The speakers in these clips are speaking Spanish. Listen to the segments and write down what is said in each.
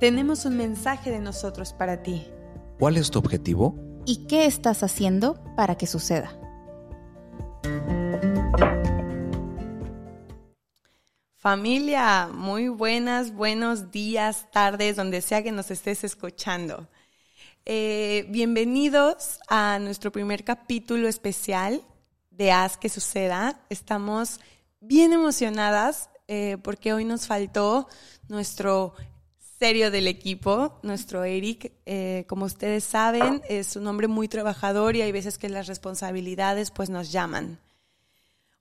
tenemos un mensaje de nosotros para ti. ¿Cuál es tu objetivo? ¿Y qué estás haciendo para que suceda? Familia, muy buenas, buenos días, tardes, donde sea que nos estés escuchando. Eh, bienvenidos a nuestro primer capítulo especial de Haz que suceda. Estamos bien emocionadas eh, porque hoy nos faltó nuestro serio del equipo, nuestro Eric. Eh, como ustedes saben, es un hombre muy trabajador y hay veces que las responsabilidades pues nos llaman.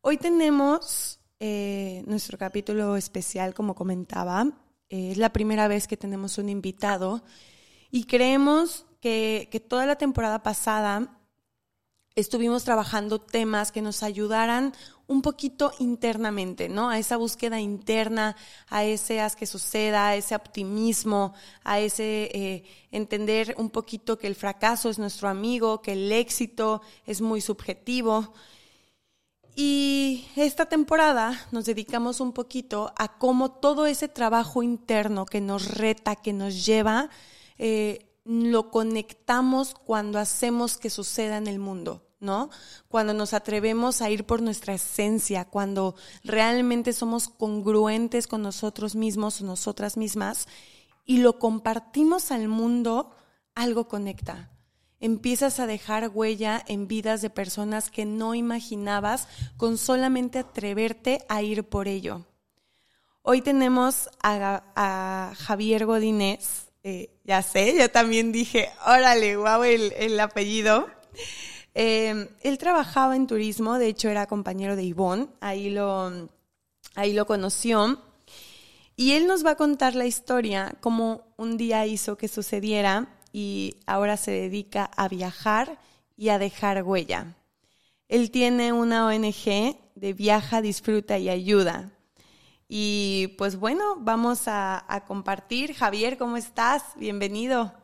Hoy tenemos eh, nuestro capítulo especial, como comentaba. es la primera vez que tenemos un invitado y creemos que, que toda la temporada pasada estuvimos trabajando temas que nos ayudaran un poquito internamente, ¿no? A esa búsqueda interna, a ese haz que suceda, a ese optimismo, a ese eh, entender un poquito que el fracaso es nuestro amigo, que el éxito es muy subjetivo. Y esta temporada nos dedicamos un poquito a cómo todo ese trabajo interno que nos reta, que nos lleva, eh, lo conectamos cuando hacemos que suceda en el mundo. ¿No? Cuando nos atrevemos a ir por nuestra esencia, cuando realmente somos congruentes con nosotros mismos o nosotras mismas y lo compartimos al mundo, algo conecta. Empiezas a dejar huella en vidas de personas que no imaginabas con solamente atreverte a ir por ello. Hoy tenemos a, Javier Godínez, eh, ya sé, yo también dije, órale, guau, el, el apellido. Em, él trabajaba en turismo, de hecho era compañero de Ivonne, ahí lo, ahí lo conoció. Y él nos va a contar la historia, cómo un día hizo que sucediera y ahora se dedica a viajar y a dejar huella. Él tiene una ONG de viaja, disfruta y ayuda. Y pues bueno, vamos a, a compartir. Javier, ¿cómo estás? Bienvenido.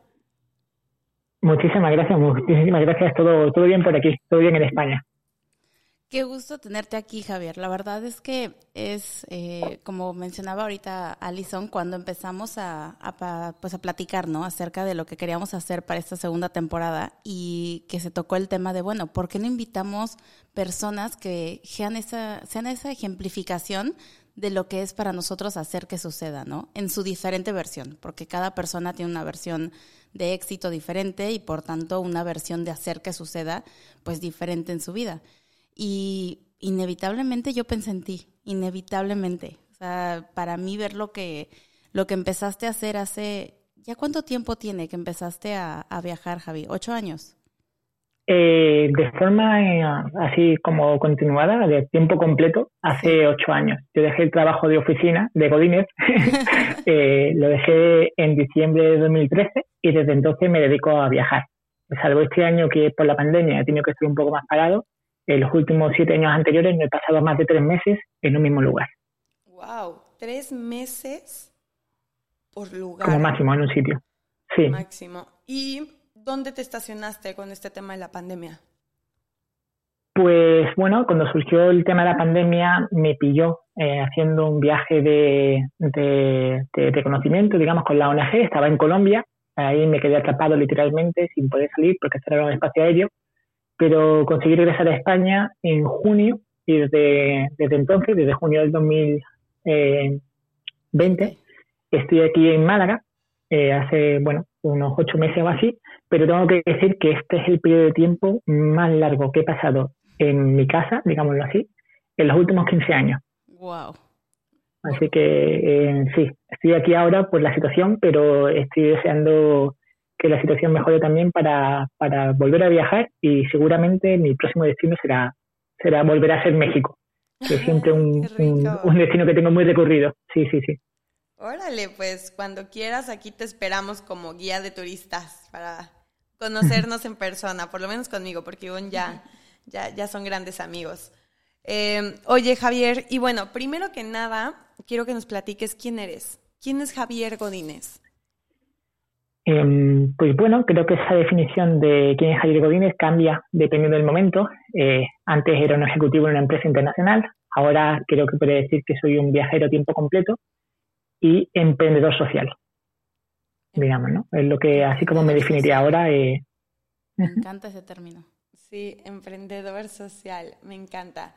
Muchísimas gracias, muchísimas gracias. Todo, todo bien por aquí, todo bien en España. Qué gusto tenerte aquí, Javier. La verdad es que es, eh, como mencionaba ahorita Alison, cuando empezamos a, pues a platicar, ¿no? Acerca de lo que queríamos hacer para esta segunda temporada y que se tocó el tema de, bueno, ¿por qué no invitamos personas que sean esa, sean esa ejemplificación de lo que es para nosotros hacer que suceda, ¿no? En su diferente versión, porque cada persona tiene una versión de éxito diferente y por tanto una versión de hacer que suceda pues diferente en su vida. Y inevitablemente yo pensé en ti, inevitablemente. O sea, para mí ver lo que, lo que empezaste a hacer hace, ¿ya cuánto tiempo tiene que empezaste a, a viajar, Javi? ¿Ocho años? Eh, de forma eh, así como continuada, de tiempo completo, hace ocho años. Yo dejé el trabajo de oficina de Godínez, eh, lo dejé en diciembre de 2013 y desde entonces me dedico a viajar. Salvo este año que por la pandemia he tenido que estar un poco más parado, en los últimos siete años anteriores me he pasado más de tres meses en un mismo lugar. ¡Wow! ¿Tres meses por lugar? Como máximo en un sitio. Sí. Máximo. ¿Y ¿Dónde te estacionaste con este tema de la pandemia? Pues bueno, cuando surgió el tema de la pandemia me pilló eh, haciendo un viaje de, de, conocimiento, digamos, con la ONG. Estaba en Colombia, ahí me quedé atrapado literalmente sin poder salir porque cerraron el espacio aéreo, pero conseguí regresar a España en junio y desde, desde entonces, desde junio del 2020, estoy aquí en Málaga, eh, hace, bueno, unos ocho meses o así, pero tengo que decir que este es el periodo de tiempo más largo que he pasado en mi casa, digámoslo así, en los últimos 15 años. Wow. Así que eh, sí, estoy aquí ahora por la situación, pero estoy deseando que la situación mejore también para, para volver a viajar y seguramente mi próximo destino será, será volver a ser México, que es siempre un, un destino que tengo muy recorrido. Sí, sí, sí. Órale, pues cuando quieras aquí te esperamos como guía de turistas para conocernos en persona, por lo menos conmigo, porque Ivonne ya, ya, ya son grandes amigos. Eh, oye, Javier, y bueno, primero que nada, quiero que nos platiques quién eres. ¿Quién es Javier Godínez? Em, pues bueno, creo que esa definición de quién es Javier Godínez cambia dependiendo del momento. Eh, antes era un ejecutivo en una empresa internacional, ahora creo que puede decir que soy un viajero a tiempo completo y emprendedor social. digamos, ¿no? Es lo que, así como me definiría ahora. Eh, me encanta ese término. Sí, emprendedor social, me encanta.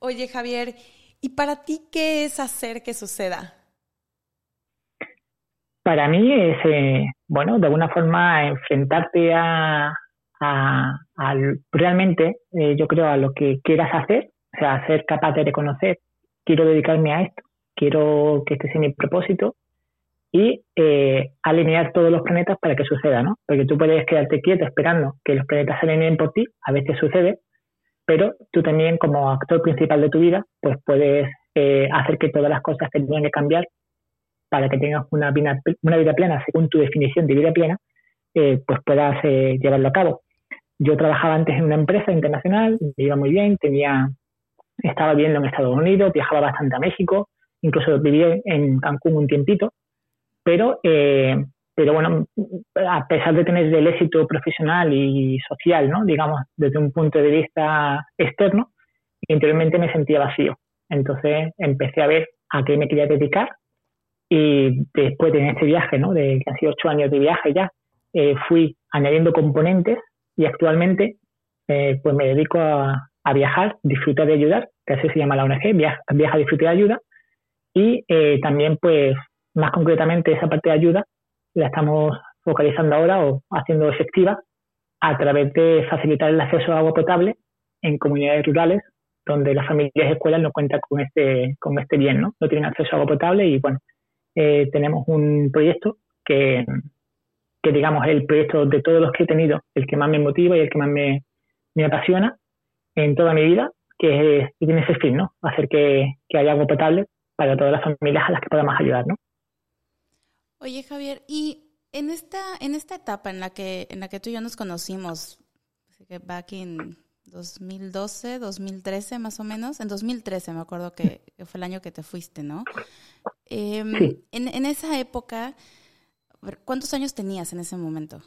Oye, Javier, ¿y para ti qué es hacer que suceda? Para mí es, eh, bueno, de alguna forma enfrentarte a, a, realmente, eh, yo creo, a lo que quieras hacer, o sea, ser capaz de reconocer, quiero dedicarme a esto, quiero que este sea mi propósito y eh, alinear todos los planetas para que suceda, ¿no? Porque tú puedes quedarte quieto esperando que los planetas se alineen por ti, a veces sucede, pero tú también como actor principal de tu vida, pues puedes eh, hacer que todas las cosas que tengan que cambiar para que tengas una vida, una vida plena según tu definición de vida plena, eh, pues puedas llevarlo a cabo. Yo trabajaba antes en una empresa internacional, me iba muy bien, tenía, estaba viviendo en Estados Unidos, viajaba bastante a México, incluso viví en Cancún un tiempito, pero, eh, pero bueno, a pesar de tener el éxito profesional y social, ¿no? digamos, desde un punto de vista externo, interiormente me sentía vacío. Entonces empecé a ver a qué me quería dedicar y después de este viaje, ¿no? de casi ocho años de viaje ya, eh, fui añadiendo componentes y actualmente eh, pues me dedico a, viajar, disfrutar de ayudar, que así se llama la ONG, viaja, viaja disfrutar de ayuda, y eh, también pues más concretamente esa parte de ayuda la estamos focalizando ahora o haciendo efectiva a través de facilitar el acceso a agua potable en comunidades rurales donde las familias y escuelas no cuentan con este, con este bien, ¿no? No tienen acceso a agua potable y bueno, eh, tenemos un proyecto que, que digamos es el proyecto de todos los que he tenido, el que más me motiva y el que más me, me apasiona en toda mi vida, que, es, tiene ese fin, ¿no? Hacer que, que haya agua potable para todas las familias a las que podamos ayudar, ¿no? Oye, Javier, y en esta, en esta etapa en la que, en la que tú y yo nos conocimos, back in 2012, 2013 más o menos, en 2013 me acuerdo que, fue el año que te fuiste, ¿no? Em, en, en, esa época, ¿cuántos años tenías en ese momento?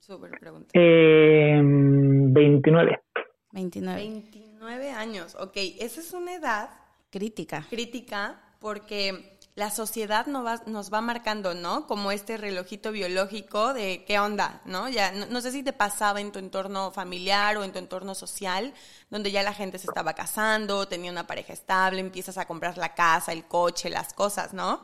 Súper pregunta. Eh, 29. 29. 29 años, ok. Esa es una edad crítica. Crítica porque la sociedad nos va, nos va marcando, ¿no? Como este relojito biológico de qué onda, ¿no? Ya no, sé si te pasaba en tu entorno familiar o en tu entorno social, donde ya la gente se estaba casando, tenía una pareja estable, empiezas a comprar la casa, el coche, las cosas, ¿no?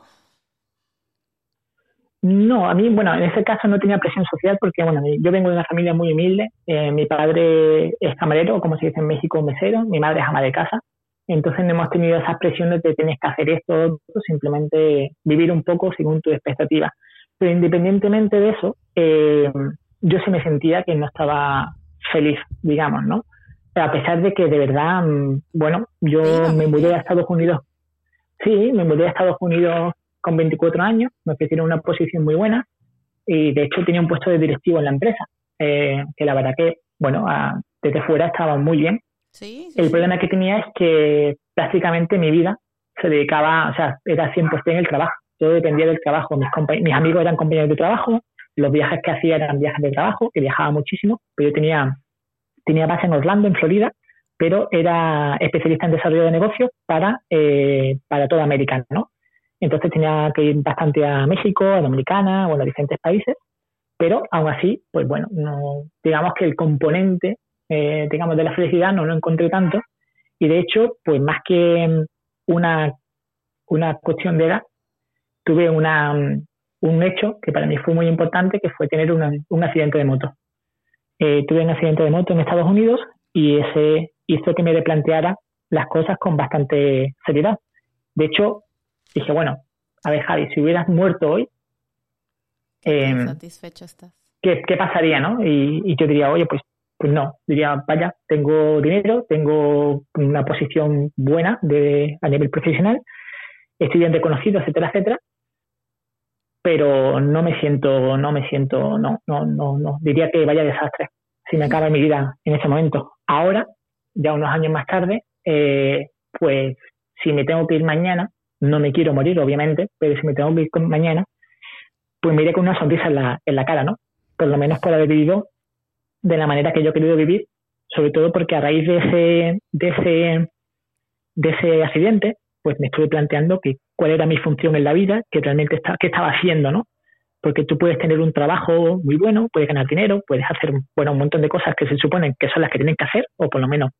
No, a mí, bueno, en ese caso no tenía presión social porque, bueno, yo vengo de una familia muy humilde. Eh, mi padre es camarero, como se dice en México, mesero. Mi madre es ama de casa. Entonces no hemos tenido esas presiones de tienes que hacer esto, simplemente vivir un poco según tu expectativa. Pero independientemente de eso, eh, yo sí me sentía que no estaba feliz, digamos, ¿no? a pesar de que de verdad, mm, bueno, yo me mudé a Estados Unidos, sí, me mudé a Estados Unidos con 24 años, me ofrecieron una posición muy buena y de hecho tenía un puesto de directivo en la empresa, eh, que la verdad que, bueno, desde fuera estaba muy bien, el problema que tenía es que prácticamente mi vida se dedicaba, o sea, era 100% en el trabajo. Yo dependía del trabajo. Mis, mis amigos eran compañeros de trabajo, los viajes que hacía eran viajes de trabajo, que viajaba muchísimo, pero yo tenía, tenía base en Orlando, en Florida, pero era especialista en desarrollo de negocios para, eh, para toda América, ¿no? Entonces tenía que ir bastante a México, a Dominicana, bueno, a diferentes países, pero aún así, pues bueno, no, digamos que el componente eh, digamos, de la felicidad no lo encontré tanto. Y de hecho, pues más que una, una cuestión de edad, tuve una, un hecho que para mí fue muy importante, que fue tener un accidente de moto. Eh, tuve un accidente de moto en Estados Unidos y ese hizo que me replanteara las cosas con bastante seriedad. De hecho, dije, bueno, a ver, Javi, si hubieras muerto hoy, eh, satisfecho estás. ¿qué, ¿qué, pasaría, no? Y, y, yo diría, oye, pues pues no, diría, vaya, tengo dinero, tengo una posición buena a nivel profesional, estoy bien reconocido, etcétera, etcétera, pero no me siento, no me siento, no, no, no, no, diría que vaya desastre si me acaba mi vida en ese momento. Ahora, ya unos años más tarde, eh, pues si me tengo que ir mañana, no me quiero morir, obviamente, pero si me tengo que ir mañana, pues me iré con una sonrisa en la, en la cara, ¿no? Por lo menos por haber vivido de la manera que yo he querido vivir, sobre todo porque a raíz de ese, de ese, de ese accidente, pues me estuve planteando que cuál era mi función en la vida, que realmente está, qué estaba haciendo, ¿no? porque tú puedes tener un trabajo muy bueno, puedes ganar dinero, puedes hacer bueno, un montón de cosas que se suponen que son las que tienen que hacer, o por lo menos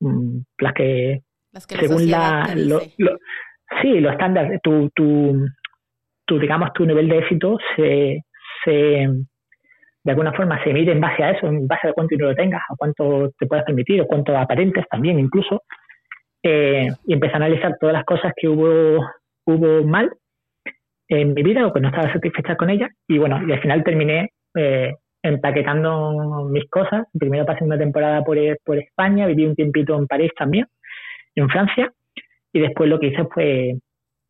mm, las que, según la... Lo, sí, los estándares, tu, tu, tu, digamos, tu nivel de éxito se, se, de alguna forma se mide en base a eso, en base a cuánto dinero tengas, a cuánto te puedas permitir, o cuánto aparentes también incluso, eh, y empecé a analizar todas las cosas que hubo, hubo mal en mi vida o que no estaba satisfecha con ella y bueno, y al final terminé eh, empaquetando mis cosas. Primero pasé una temporada por, por España, viví un tiempito en París también, en Francia, y después lo que hice fue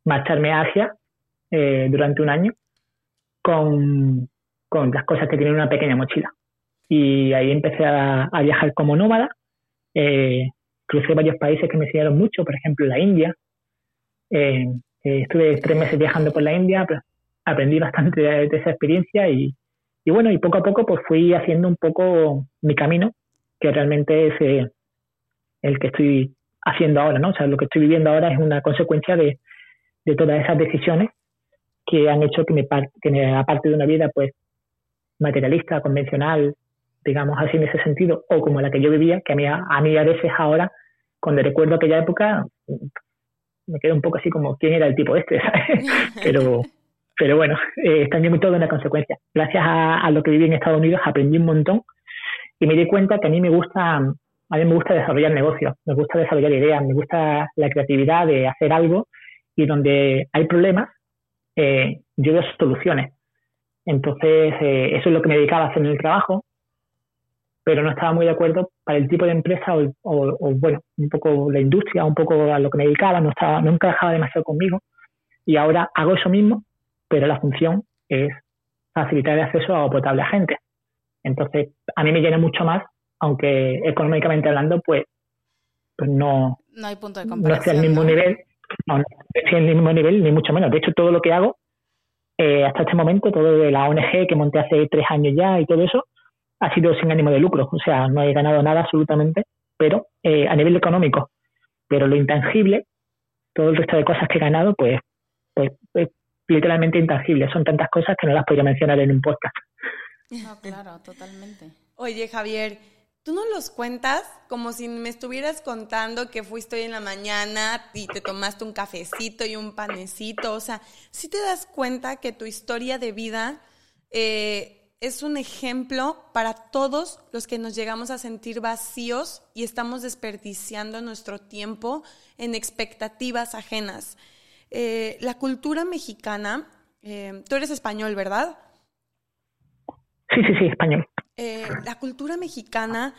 marcharme a Asia eh, durante un año con, con, las cosas que tienen una pequeña mochila. Y ahí empecé a, viajar como nómada. Eh, crucé varios países que me enseñaron mucho, por ejemplo la India, eh, eh, estuve tres meses viajando por la India, aprendí bastante de, esa experiencia y, bueno, y poco a poco pues fui haciendo un poco mi camino, que realmente es el que estoy haciendo ahora, ¿no? O sea, lo que estoy viviendo ahora es una consecuencia de, todas esas decisiones que han hecho que me, que me, aparte de una vida pues materialista, convencional, digamos así en ese sentido, o como la que yo vivía, que a mí a, mí a veces ahora, cuando recuerdo aquella época, me quedo un poco así como, ¿quién era el tipo este? pero, pero bueno, eh, también todo una consecuencia. Gracias a, lo que viví en Estados Unidos aprendí un montón y me di cuenta que a mí me gusta, a mí me gusta desarrollar negocios, me gusta desarrollar ideas, me gusta la creatividad de hacer algo y donde hay problemas, eh, yo veo soluciones. Entonces, eh, eso es lo que me dedicaba a hacer en el trabajo pero no estaba muy de acuerdo para el tipo de empresa o, bueno, un poco la industria, un poco a lo que me dedicaba, no estaba, no encajaba demasiado conmigo y ahora hago eso mismo, pero la función es facilitar el acceso a agua potable a gente. Entonces, a mí me llena mucho más, aunque económicamente hablando, pues, pues no, no hay punto de comparación. No estoy al mismo nivel, no, no estoy al mismo nivel, ni mucho menos. De hecho, todo lo que hago eh, hasta este momento, todo de la ONG que monté hace tres años ya y todo eso, ha sido sin ánimo de lucro, o sea, no he ganado nada absolutamente, pero eh, a nivel económico. Pero lo intangible, todo el resto de cosas que he ganado, pues, pues es literalmente intangible. Son tantas cosas que no las podría mencionar en un podcast. Claro, totalmente. Oye, Javier, tú nos los cuentas como si me estuvieras contando que fuiste hoy en la mañana y te tomaste un cafecito y un panecito. O sea, si te das cuenta que tu historia de vida eh, es un ejemplo para todos los que nos llegamos a sentir vacíos y estamos desperdiciando nuestro tiempo en expectativas ajenas. Eh, la cultura mexicana, eh, tú eres español, ¿verdad? Sí, sí, sí, español. Eh, la cultura mexicana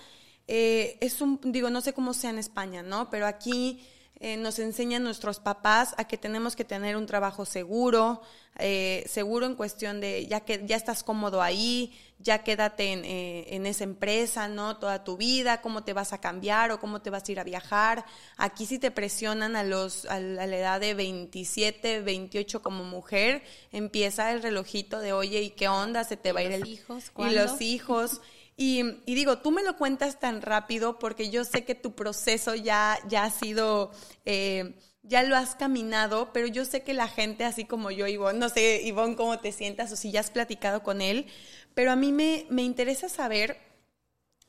es un, digo, no sé cómo sea en España, ¿no? Pero aquí eh, nos enseñan nuestros papás a que tenemos que tener un trabajo seguro, eh, seguro en cuestión de ya que ya estás cómodo ahí, ya quédate en, eh, en, esa empresa, ¿no? Toda tu vida, cómo te vas a cambiar o cómo te vas a ir a viajar. Aquí sí te presionan a los a la edad de 27, 28 como mujer, empieza el relojito de, "Oye, ¿y qué onda? Se te va a ir el hijos, y los hijos y, digo, tú me lo cuentas tan rápido porque yo sé que tu proceso ya, ya ha sido, eh, ya lo has caminado, pero yo sé que la gente, así como yo, Ivonne, no sé, Ivonne, cómo te sientas o si ya has platicado con él, pero a mí me, me interesa saber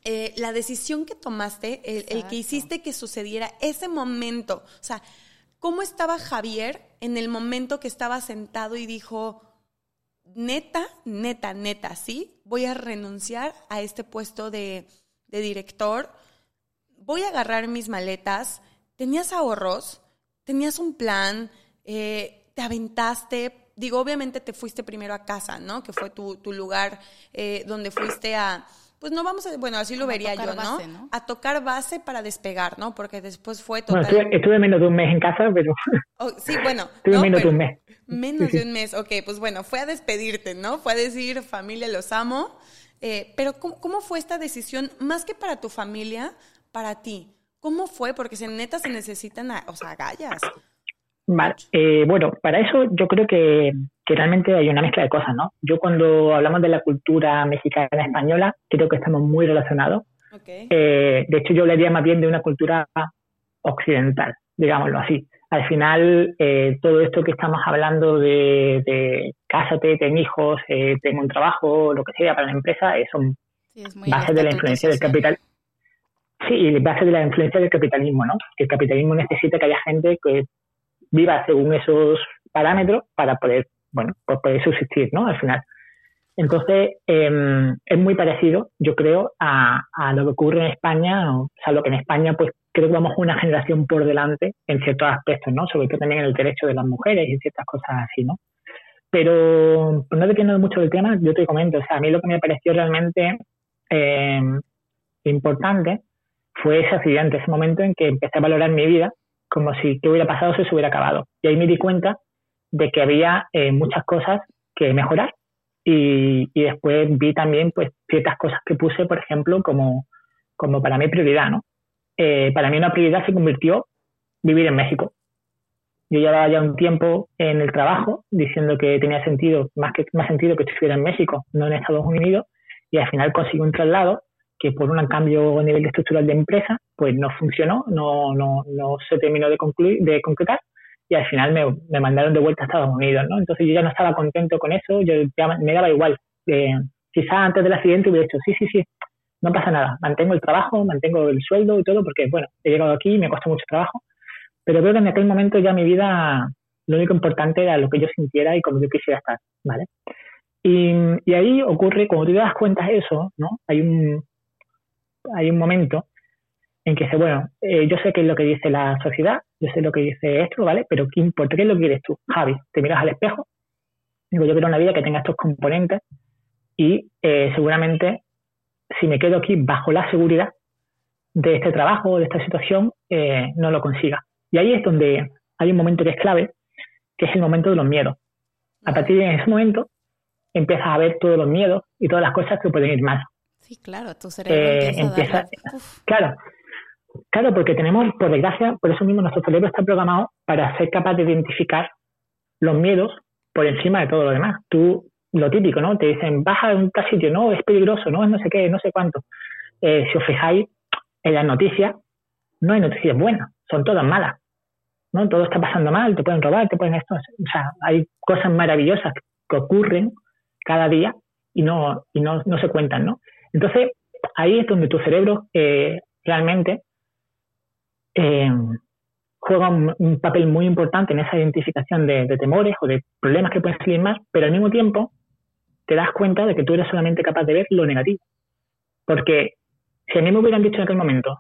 eh, la decisión que tomaste, el, el, que hiciste que sucediera ese momento. O sea, ¿cómo estaba Javier en el momento que estaba sentado y dijo, neta, neta, neta, sí, voy a renunciar a este puesto de, director, voy a agarrar mis maletas, tenías ahorros, tenías un plan, eh, te aventaste, digo, obviamente te fuiste primero a casa, ¿no? Que fue tu, lugar eh, donde fuiste a, pues no vamos a, bueno, así lo vería yo, ¿no? A tocar base para despegar, ¿no? Porque después fue total... Bueno, estuve, menos de un mes en casa, pero... Oh, sí, bueno. Estuve menos de un mes. Menos de un mes, ok, pues bueno, fue a despedirte, ¿no? Fue a decir, familia, los amo. Eh, pero ¿cómo, fue esta decisión, más que para tu familia, para ti? ¿Cómo fue? Porque se, neta se necesitan, o sea, gallas. Vale. Eh, bueno, para eso yo creo que, realmente hay una mezcla de cosas, ¿no? Yo cuando hablamos de la cultura mexicana española, creo que estamos muy relacionados. Eh, de hecho, yo hablaría más bien de una cultura occidental, digámoslo así. Al final, eh, todo esto que estamos hablando de, de cásate, ten hijos, eh, tengo un trabajo, lo que sea para la empresa, eh, son bases de la influencia del capital. Sí, y bases de la influencia del capitalismo, ¿no? El capitalismo necesita que haya gente que viva según esos parámetros para poder, bueno, pues poder subsistir, ¿no? Al final. Entonces, eh, es muy parecido, yo creo, a, a, lo que ocurre en España, o sea, lo que en España, pues creo que vamos una generación por delante en ciertos aspectos, ¿no? Sobre todo también en el derecho de las mujeres y ciertas cosas así, ¿no? Pero pues no dependiendo mucho del tema, yo te comento, o sea, a mí lo que me pareció realmente eh, importante fue ese accidente, ese momento en que empecé a valorar mi vida como si qué hubiera pasado si se hubiera acabado. Y ahí me di cuenta de que había eh, muchas cosas que mejorar y, después vi también pues ciertas cosas que puse, por ejemplo, como, como para mí prioridad, ¿no? Eh, para mí una prioridad se convirtió vivir en México. Yo llevaba ya un tiempo en el trabajo diciendo que tenía sentido, más que más sentido que estuviera en México, no en Estados Unidos, y al final conseguí un traslado que por un cambio a nivel estructural de empresa, pues no funcionó, no, no, no se terminó de concluir, de concretar, y al final me, me, mandaron de vuelta a Estados Unidos, ¿no? Entonces yo ya no estaba contento con eso, yo ya me daba igual. Eh, quizá antes del accidente hubiera dicho, sí, sí, sí, no pasa nada, mantengo el trabajo, mantengo el sueldo y todo, porque, bueno, he llegado aquí, y me costó mucho trabajo, pero creo que en aquel momento ya mi vida, lo único importante era lo que yo sintiera y como yo quisiera estar, ¿vale? Y, y ahí ocurre, cuando tú te das cuenta de eso, ¿no? Hay un, hay un momento en que dice, bueno, eh, yo sé qué es lo que dice la sociedad, yo sé lo que dice esto, ¿vale? Pero ¿qué importa? ¿Qué es lo que quieres tú? Javi, te miras al espejo, digo, yo quiero una vida que tenga estos componentes y eh, seguramente si me quedo aquí bajo la seguridad de este trabajo, de esta situación, eh, no lo consiga. Y ahí es donde hay un momento que es clave, que es el momento de los miedos. A partir de ese momento empiezas a ver todos los miedos y todas las cosas que pueden ir mal. Sí, claro, tu cerebro eh, empieza, a Claro, claro, porque tenemos, por desgracia, por eso mismo nuestro cerebro está programado para ser capaz de identificar los miedos por encima de todo lo demás. Tú, lo típico, ¿no? Te dicen, baja de un sitio, no, es peligroso, no, es no sé qué, no sé cuánto. Eh, si os fijáis en las noticias, no hay noticias buenas, son todas malas. ¿no? Todo está pasando mal, te pueden robar, te pueden esto. O sea, hay cosas maravillosas que ocurren cada día y no, y no, no se cuentan, ¿no? Entonces, ahí es donde tu cerebro eh, realmente eh, juega un, papel muy importante en esa identificación de, temores o de problemas que pueden salir más, pero al mismo tiempo te das cuenta de que tú eres solamente capaz de ver lo negativo. Porque si a mí me hubieran dicho en aquel momento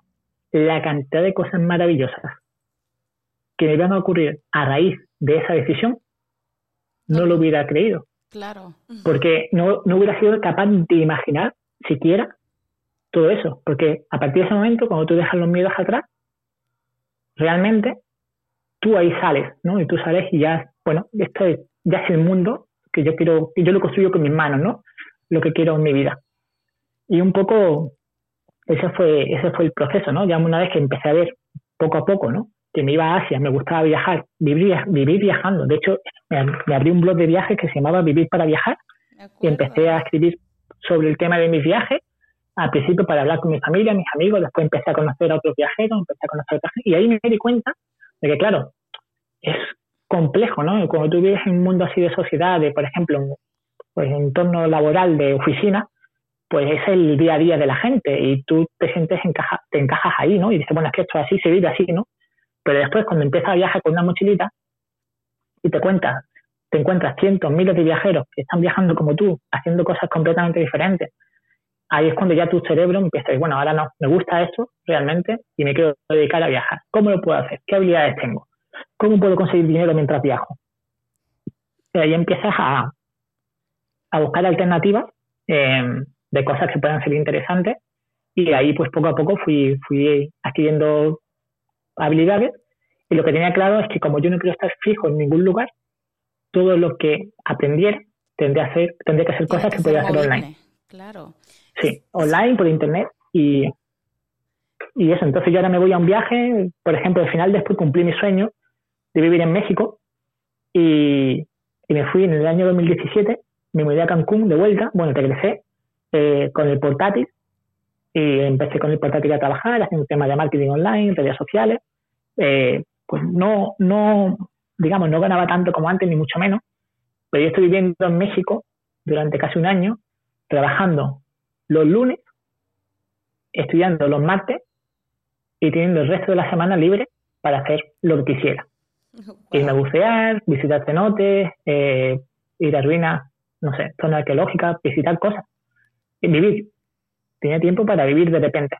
la cantidad de cosas maravillosas que me iban a ocurrir a raíz de esa decisión, no lo hubiera creído. Claro. Porque no, no hubiera sido capaz de imaginar siquiera todo eso, porque a partir de ese momento, cuando tú dejas los miedos atrás, realmente tú ahí sales, ¿no? Y tú sales y ya, bueno, esto ya es el mundo que yo quiero, que yo lo construyo con mis manos, ¿no? Lo que quiero en mi vida. Y un poco ese fue, ese fue el proceso, ¿no? Ya una vez que empecé a ver poco a poco, ¿no? Que me iba a Asia, me gustaba viajar, vivir, vivir viajando. De hecho, me, me abrí un blog de viajes que se llamaba Vivir para Viajar y empecé a escribir sobre el tema de mis viajes, al principio para hablar con mi familia, mis amigos, después empecé a conocer a otros viajeros, empecé a conocer a otra gente, y ahí me di cuenta de que, claro, es complejo, ¿no? Cuando tú vives en un mundo así de sociedad, de, por ejemplo, pues entorno laboral de oficina, pues es el día a día de la gente y tú te sientes encaja, te encajas ahí, ¿no? Y dices, bueno, es que esto así se vive así, ¿no? Pero después cuando empiezas a viajar con una mochilita y te cuentas encuentras cientos, miles de viajeros que están viajando como tú, haciendo cosas completamente diferentes, ahí es cuando ya tu cerebro empieza a decir, bueno, ahora no, me gusta esto realmente y me quiero dedicar a viajar. ¿Cómo lo puedo hacer? ¿Qué habilidades tengo? ¿Cómo puedo conseguir dinero mientras viajo? Y ahí empiezas a, a buscar alternativas eh, de cosas que puedan ser interesantes y ahí pues poco a poco fui, fui adquiriendo habilidades y lo que tenía claro es que como yo no quiero estar fijo en ningún lugar, todo lo que aprendiera tendría, hacer, tendría que hacer cosas que, podía hacer online. Claro. Sí, online, por internet y, y eso. Entonces yo ahora me voy a un viaje, por ejemplo, al final después cumplí mi sueño de vivir en México y, y me fui en el año 2017, me mudé a Cancún de vuelta, bueno, regresé eh, con el portátil y empecé con el portátil a trabajar, haciendo temas de marketing online, redes sociales. Eh, pues no, no, digamos, no ganaba tanto como antes, ni mucho menos, pero yo estoy viviendo en México durante casi un año, trabajando los lunes, estudiando los martes y teniendo el resto de la semana libre para hacer lo que quisiera. Irme a bucear, visitar cenotes, eh, ir a ruinas, no sé, zonas arqueológicas, visitar cosas. Y vivir. Tenía tiempo para vivir de repente.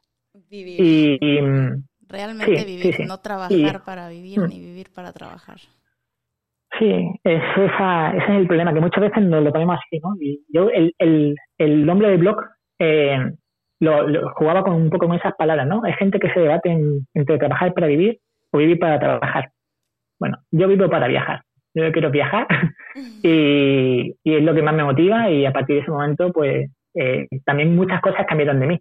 Vivir. Y, mm, Realmente vivir, no trabajar para vivir mm. ni vivir para trabajar. Sí, es esa, ese es el problema, que muchas veces nos lo ponemos así, ¿no? Y yo, el, el, el nombre del blog, eh, lo, jugaba con un poco con esas palabras, ¿no? Hay gente que se debate entre trabajar para vivir o vivir para trabajar. Bueno, yo vivo para viajar. Yo quiero viajar y, es lo que más me motiva y a partir de ese momento, pues eh, también muchas cosas cambiaron de mí.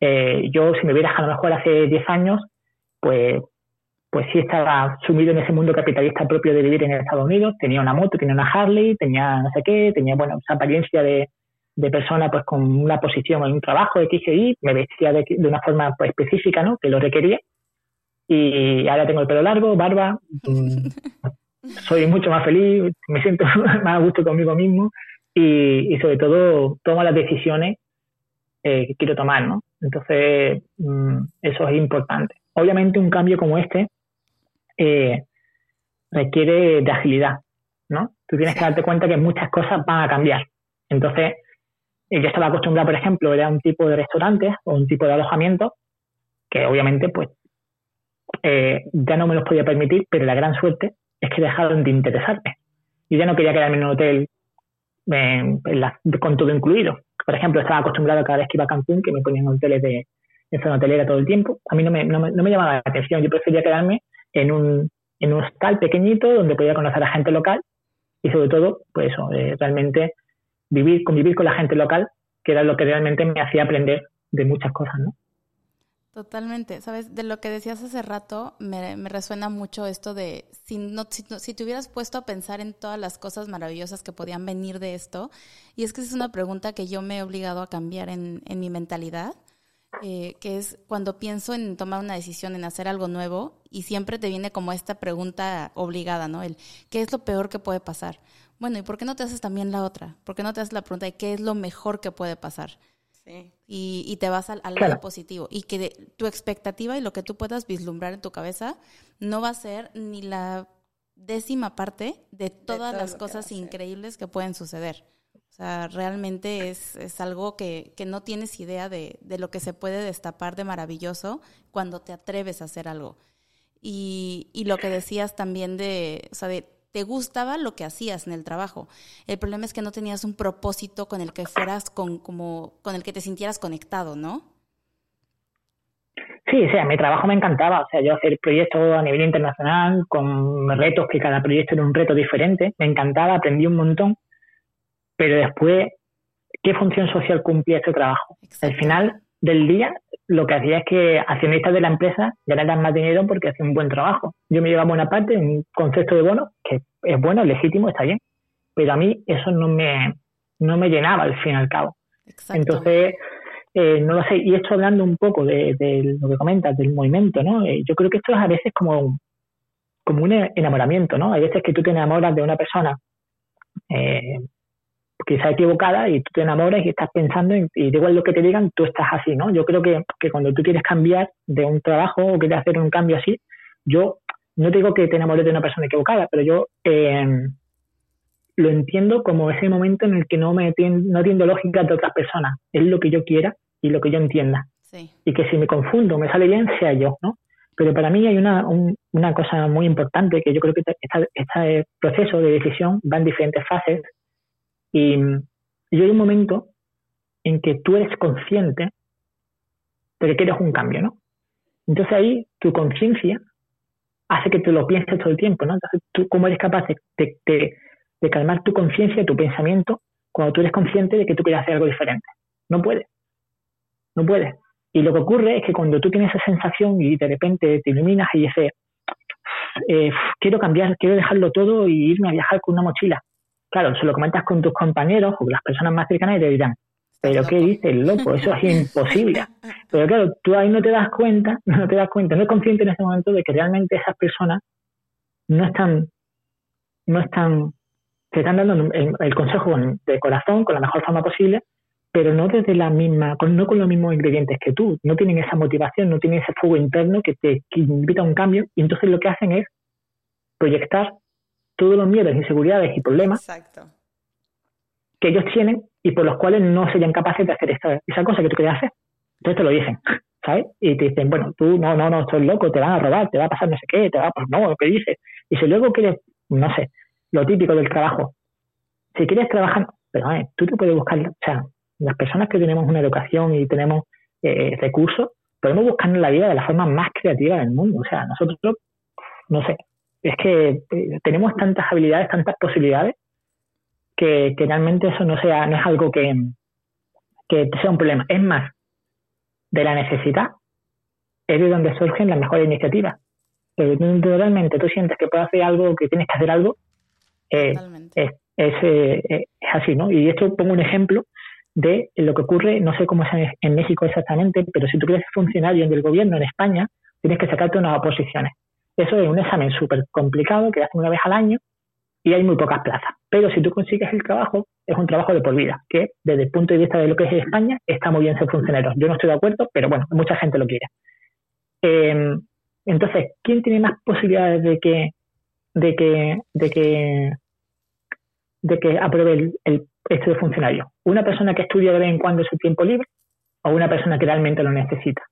Eh, yo, si me hubiera a lo mejor hace 10 años, pues, pues sí estaba sumido en ese mundo capitalista propio de vivir en Estados Unidos. Tenía una moto, tenía una Harley, tenía no sé qué, tenía, bueno, esa apariencia de, de persona pues con una posición en un trabajo XY, me vestía de, una forma pues, específica, ¿no? Que lo requería. Y ahora tengo el pelo largo, barba, mm, soy mucho más feliz, me siento más a gusto conmigo mismo y, y sobre todo tomo las decisiones eh, que quiero tomar, ¿no? Entonces, mm, eso es importante. Obviamente un cambio como este eh, requiere de agilidad, ¿no? Tú tienes que darte cuenta que muchas cosas van a cambiar. Entonces, yo estaba acostumbrado, por ejemplo, a un tipo de restaurantes o un tipo de alojamiento que obviamente pues eh, ya no me los podía permitir, pero la gran suerte es que dejaron de interesarme. Yo ya no quería quedarme en un hotel con todo incluido. Por ejemplo, estaba acostumbrado cada vez que iba a Cancún que me ponían hoteles de, en zona hotelera todo el tiempo. A mí no me, no me, no me llamaba la atención. Yo prefería quedarme en un, en un hostal pequeñito donde podía conocer a gente local y sobre todo, pues eso, eh, realmente vivir, convivir con la gente local, que era lo que realmente me hacía aprender de muchas cosas, ¿no? Totalmente. Sabes, de lo que decías hace rato, me, resuena mucho esto de si, no, si, te hubieras puesto a pensar en todas las cosas maravillosas que podían venir de esto. Y es que es una pregunta que yo me he obligado a cambiar en, en mi mentalidad, eh, que es cuando pienso en tomar una decisión, en hacer algo nuevo, y siempre te viene como esta pregunta obligada, ¿no? El, ¿qué es lo peor que puede pasar? Bueno, ¿y por qué no te haces también la otra? ¿Por qué no te haces la pregunta de qué es lo mejor que puede pasar? Y, te vas al, lado positivo. Y que tu expectativa y lo que tú puedas vislumbrar en tu cabeza no va a ser ni la décima parte de todas las cosas increíbles que pueden suceder. O sea, realmente es, es algo que, que, no tienes idea de, de, lo que se puede destapar de maravilloso cuando te atreves a hacer algo. Y, y lo que decías también de, o sea, de te gustaba lo que hacías en el trabajo. El problema es que no tenías un propósito con el que fueras con, como, con el que te sintieras conectado, ¿no? Sí, o sea, mi trabajo me encantaba. O sea, yo hacer proyectos a nivel internacional con retos que cada proyecto era un reto diferente. Me encantaba, aprendí un montón. Pero después, ¿qué función social cumplía este trabajo? Al final del día, lo que hacía es que accionistas de la empresa ganaran más dinero porque hacían un buen trabajo. Yo me llevaba una parte, un concepto de bono, que es bueno, es legítimo, está bien, pero a mí eso no me, no me llenaba al fin y al cabo. Entonces, eh, no lo sé, y esto hablando un poco de, lo que comentas, del movimiento, ¿no? Eh, yo creo que esto es a veces como, como un enamoramiento, ¿no? Hay veces que tú te enamoras de una persona eh, quizá equivocada y tú te enamoras y estás pensando y, y da igual lo que te digan, tú estás así, ¿no? Yo creo que, que cuando tú quieres cambiar de un trabajo o quieres hacer un cambio así, yo no digo que te enamores de una persona equivocada, pero yo eh, lo entiendo como ese momento en el que no me no atiendo lógica de otras personas. Es lo que yo quiera y lo que yo entienda. Y que si me confundo, me sale bien, sea yo, ¿no? Pero para mí hay una, una cosa muy importante que yo creo que este proceso de decisión va en diferentes fases y, y hay un momento en que tú eres consciente de que quieres un cambio, ¿no? Entonces ahí tu conciencia hace que tú lo pienses todo el tiempo, ¿no? Entonces tú cómo eres capaz de, de, calmar tu conciencia, tu pensamiento, cuando tú eres consciente de que tú quieres hacer algo diferente. No puedes. No puedes. Y lo que ocurre es que cuando tú tienes esa sensación y de repente te iluminas y dices, eh, quiero cambiar, quiero dejarlo todo y irme a viajar con una mochila, claro, se lo comentas con tus compañeros o con las personas más cercanas y te dirán, pero ¿qué dices, loco? Eso es imposible. Pero claro, tú ahí no te das cuenta, no te das cuenta, no es consciente en ese momento de que realmente esas personas no están, no están, te están dando el, consejo de corazón, con la mejor forma posible, pero no desde la misma, con, no con los mismos ingredientes que tú, no tienen esa motivación, no tienen ese fuego interno que te invita a un cambio, y entonces lo que hacen es proyectar todos los miedos, inseguridades y problemas que ellos tienen y por los cuales no serían capaces de hacer esa, esa cosa que tú querías hacer. Entonces te lo dicen, ¿sabes? Y te dicen, bueno, tú no, no, no, estás loco, te van a robar, te va a pasar no sé qué, te va, pues no, lo que dices. Y si luego quieres, no sé, lo típico del trabajo, si quieres trabajar, pero eh, tú te puedes buscar, o sea, las personas que tenemos una educación y tenemos eh, recursos, podemos buscar la vida de la forma más creativa del mundo. O sea, nosotros, no sé, es que eh, tenemos tantas habilidades, tantas posibilidades, que, realmente eso no sea, no es algo que, que sea un problema. Es más, de la necesidad es de donde surgen las mejores iniciativas. Pero realmente tú sientes que puedes hacer algo, que tienes que hacer algo, eh, es, eh, es, así, ¿no? Y esto pongo un ejemplo de lo que ocurre, no sé cómo es en, México exactamente, pero si tú quieres ser funcionario del gobierno en España, tienes que sacarte unas oposiciones. Eso es un examen súper complicado que hacen una vez al año y hay muy pocas plazas. Pero si tú consigues el trabajo, es un trabajo de por vida, que desde el punto de vista de lo que es España, está muy bien ser funcionario. Yo no estoy de acuerdo, pero bueno, mucha gente lo quiere. Em, entonces, ¿quién tiene más posibilidades de que, de que, de que, de que apruebe el, el de funcionario? ¿Una persona que estudia de vez en cuando su tiempo libre o una persona que realmente lo necesita?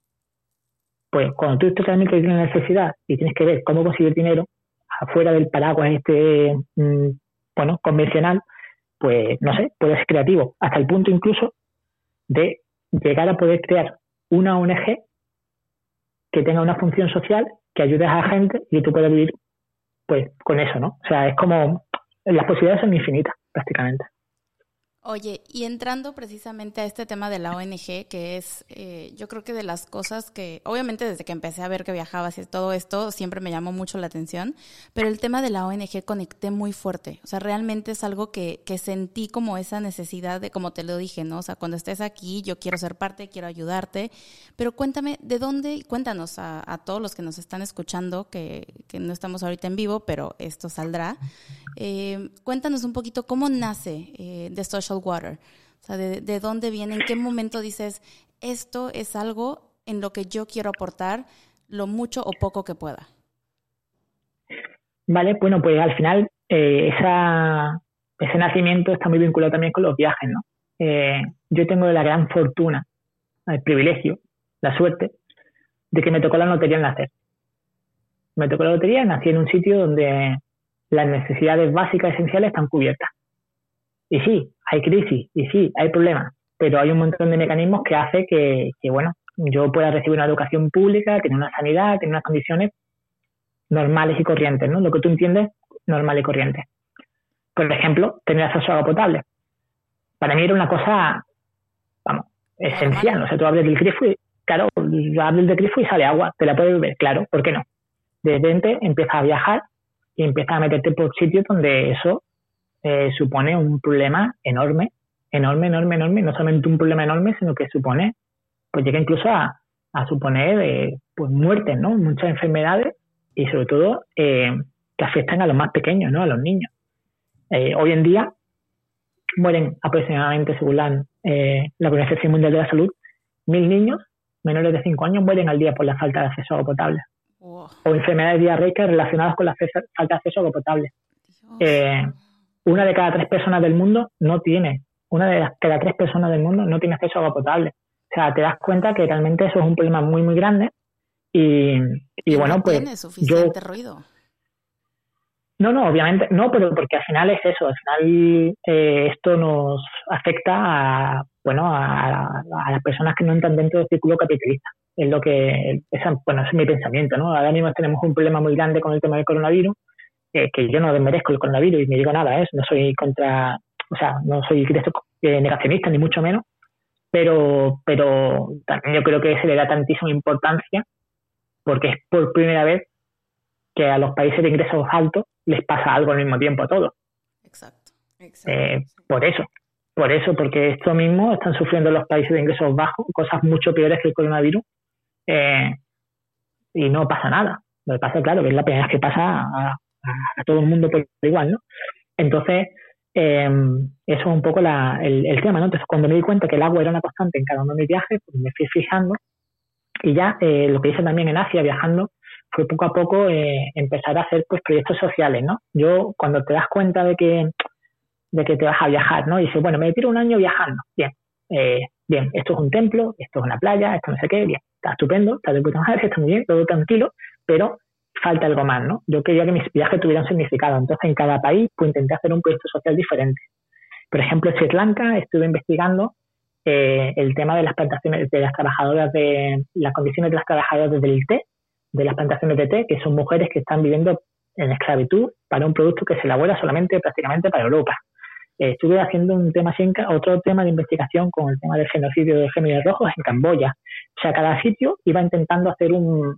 Pues cuando tú realmente tienes necesidad y tienes que ver cómo conseguir dinero, afuera del paraguas este, mm, bueno, convencional, pues no sé, puede ser creativo, hasta el punto incluso de llegar a poder crear una ONG que tenga una función social, que ayude a la gente y tú puedas vivir pues con eso, ¿no? O sea, es como las posibilidades son infinitas prácticamente. Oye, y entrando precisamente a este tema de la ONG, que es, eh, yo creo que de las cosas que, obviamente desde que empecé a ver que viajabas y todo esto, siempre me llamó mucho la atención, pero el tema de la ONG conecté muy fuerte. O sea, realmente es algo que, que sentí como esa necesidad de, como te lo dije, ¿no? O sea, cuando estés aquí, yo quiero ser parte, quiero ayudarte, pero cuéntame, ¿de dónde? Cuéntanos a, todos los que nos están escuchando, que, que, no estamos ahorita en vivo, pero esto saldrá. Eh, cuéntanos un poquito cómo nace eh, The Social Water? O sea, de, dónde viene? ¿En qué momento dices, esto es algo en lo que yo quiero aportar lo mucho o poco que pueda? Vale, bueno, pues al final eh, esa, ese nacimiento está muy vinculado también con los viajes, ¿no? Eh, yo tengo la gran fortuna, el privilegio, la suerte, de que me tocó la lotería en nacer. Me tocó la lotería, nací en un sitio donde las necesidades básicas esenciales están cubiertas. Y sí, hay crisis, y sí, hay problemas, pero hay un montón de mecanismos que hace que, bueno, yo pueda recibir una educación pública, tener una sanidad, tener unas condiciones normales y corrientes, ¿no? Lo que tú entiendes, normal y corriente. Por ejemplo, tener acceso a agua potable. Para mí era una cosa, vamos, esencial. O sea, tú abres el grifo y, claro, abres el grifo y sale agua, te la puedes beber, claro, ¿por qué no? De repente empiezas a viajar y empiezas a meterte por sitios donde eso eh, supone un problema enorme, enorme, enorme, enorme, no solamente un problema enorme, sino que supone, pues llega incluso a, suponer eh, pues muertes, ¿no? Muchas enfermedades y sobre todo eh, que afectan a los más pequeños, ¿no? A los niños. hoy en día mueren aproximadamente, según la, la Organización Mundial de la Salud, mil niños menores de 5 años mueren al día por la falta de acceso a agua potable. O enfermedades diarreicas relacionadas con la falta de acceso a agua potable una de cada tres personas del mundo no tiene, una de cada tres personas del mundo no tiene acceso a agua potable. O sea, te das cuenta que realmente eso es un problema muy, muy grande. Y, y, bueno, pues. Tiene suficiente ruido. No, no, obviamente, no, pero porque al final es eso, al final eh, esto nos afecta a, bueno, a, las personas que no entran dentro del círculo capitalista. Es lo que, bueno, ese es mi pensamiento, ¿no? Ahora mismo tenemos un problema muy grande con el tema del coronavirus que yo no desmerezco el coronavirus y me digo nada, ¿eh? no soy contra, o sea, no soy eh, negacionista ni mucho menos, pero, pero también yo creo que se le da tantísima importancia porque es por primera vez que a los países de ingresos altos les pasa algo al mismo tiempo a todos. Exacto. Eh, por eso. por eso, porque esto mismo están sufriendo los países de ingresos bajos cosas mucho peores que el coronavirus eh, y no pasa nada. Lo que pasa, claro, que es la primera vez que pasa a, todo el mundo por igual, ¿no? Entonces, eh, eso es un poco el, tema, ¿no? Entonces, cuando me di cuenta que el agua era una constante en cada uno de mis viajes, pues me fui fijando y ya eh, lo que hice también en Asia viajando fue poco a poco eh, empezar a hacer pues proyectos sociales, ¿no? Yo cuando te das cuenta de que de que te vas a viajar, ¿no? Y dices, bueno, me tiro un año viajando, bien, eh, bien, esto es un templo, esto es una playa, esto no sé qué, bien, está estupendo, está de puta madre, está muy bien, todo tranquilo, pero falta algo más, ¿no? Yo quería que mis viajes tuvieran significado, entonces en cada país pues intenté hacer un proyecto social diferente. Por ejemplo, en Sri Lanka estuve investigando eh, el tema de las plantaciones de las trabajadoras de las condiciones de las trabajadoras del té, de las plantaciones de té, que son mujeres que están viviendo en esclavitud para un producto que se elabora solamente prácticamente para Europa. Eh, estuve haciendo un tema otro tema de investigación con el tema del genocidio de géminis rojos en Camboya. O sea, cada sitio iba intentando hacer un,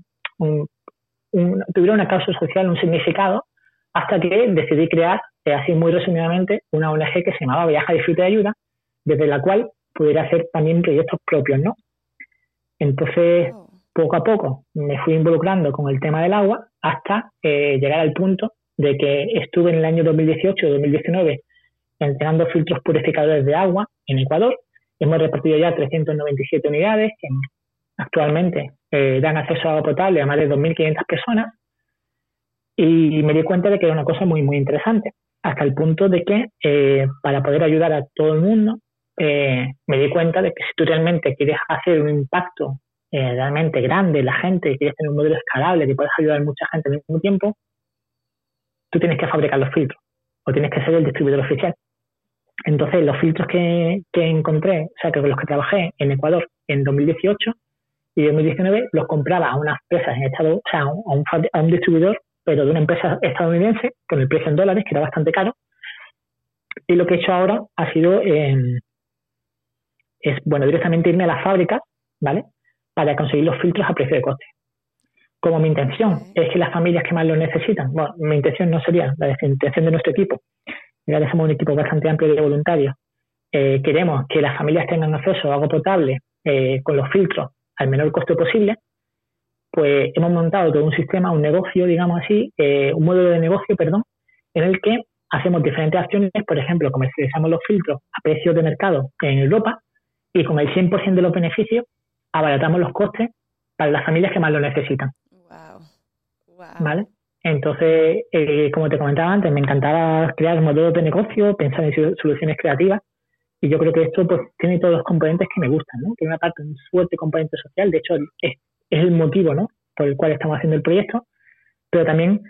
tuviera una causa social, un significado, hasta que decidí crear, eh, así muy resumidamente, una ONG que se llamaba Viaja, Disfrute y Ayuda, desde la cual pudiera hacer también proyectos propios, ¿no? Entonces, poco a poco me fui involucrando con el tema del agua hasta eh, llegar al punto de que estuve en el año 2018-2019 entregando filtros purificadores de agua en Ecuador. Hemos repartido ya 397 unidades que actualmente eh, dan acceso a agua potable a más de 2.500 personas y me di cuenta de que era una cosa muy, muy interesante, hasta el punto de que eh, para poder ayudar a todo el mundo, eh, me di cuenta de que si tú realmente quieres hacer un impacto realmente grande en la gente, quieres tener un modelo escalable que puedas ayudar a mucha gente al mismo tiempo, tú tienes que fabricar los filtros o tienes que ser el distribuidor oficial. Entonces, los filtros que, encontré, o sea, que con los que trabajé en Ecuador en 2018 y 2019, los compraba a unas empresas en Estados o sea, a un, a un distribuidor, pero de una empresa estadounidense, con el precio en dólares, que era bastante caro. Y lo que he hecho ahora ha sido, em, es, bueno, directamente irme a las fábricas, ¿vale? Para conseguir los filtros a precio de coste. Como mi intención es que las familias que más lo necesitan, bueno, mi intención no sería la intención de nuestro equipo, ya que somos un equipo bastante amplio de voluntarios, eh, queremos que las familias tengan acceso a agua potable eh, con los filtros al menor costo posible, pues hemos montado todo un sistema, un negocio, digamos así, eh, un modelo de negocio, perdón, en el que hacemos diferentes acciones, por ejemplo, comercializamos los filtros a precios de mercado en Europa y con el 100% de los beneficios abaratamos los costes para las familias que más lo necesitan. ¿Vale? Entonces, eh, como te comentaba antes, me encantaba crear modelos de negocio, pensar en soluciones creativas y yo creo que esto pues tiene todos los componentes que me gustan, ¿no? Tiene una parte, un fuerte componente social, de hecho es, el motivo, ¿no? Por el cual estamos haciendo el proyecto, pero también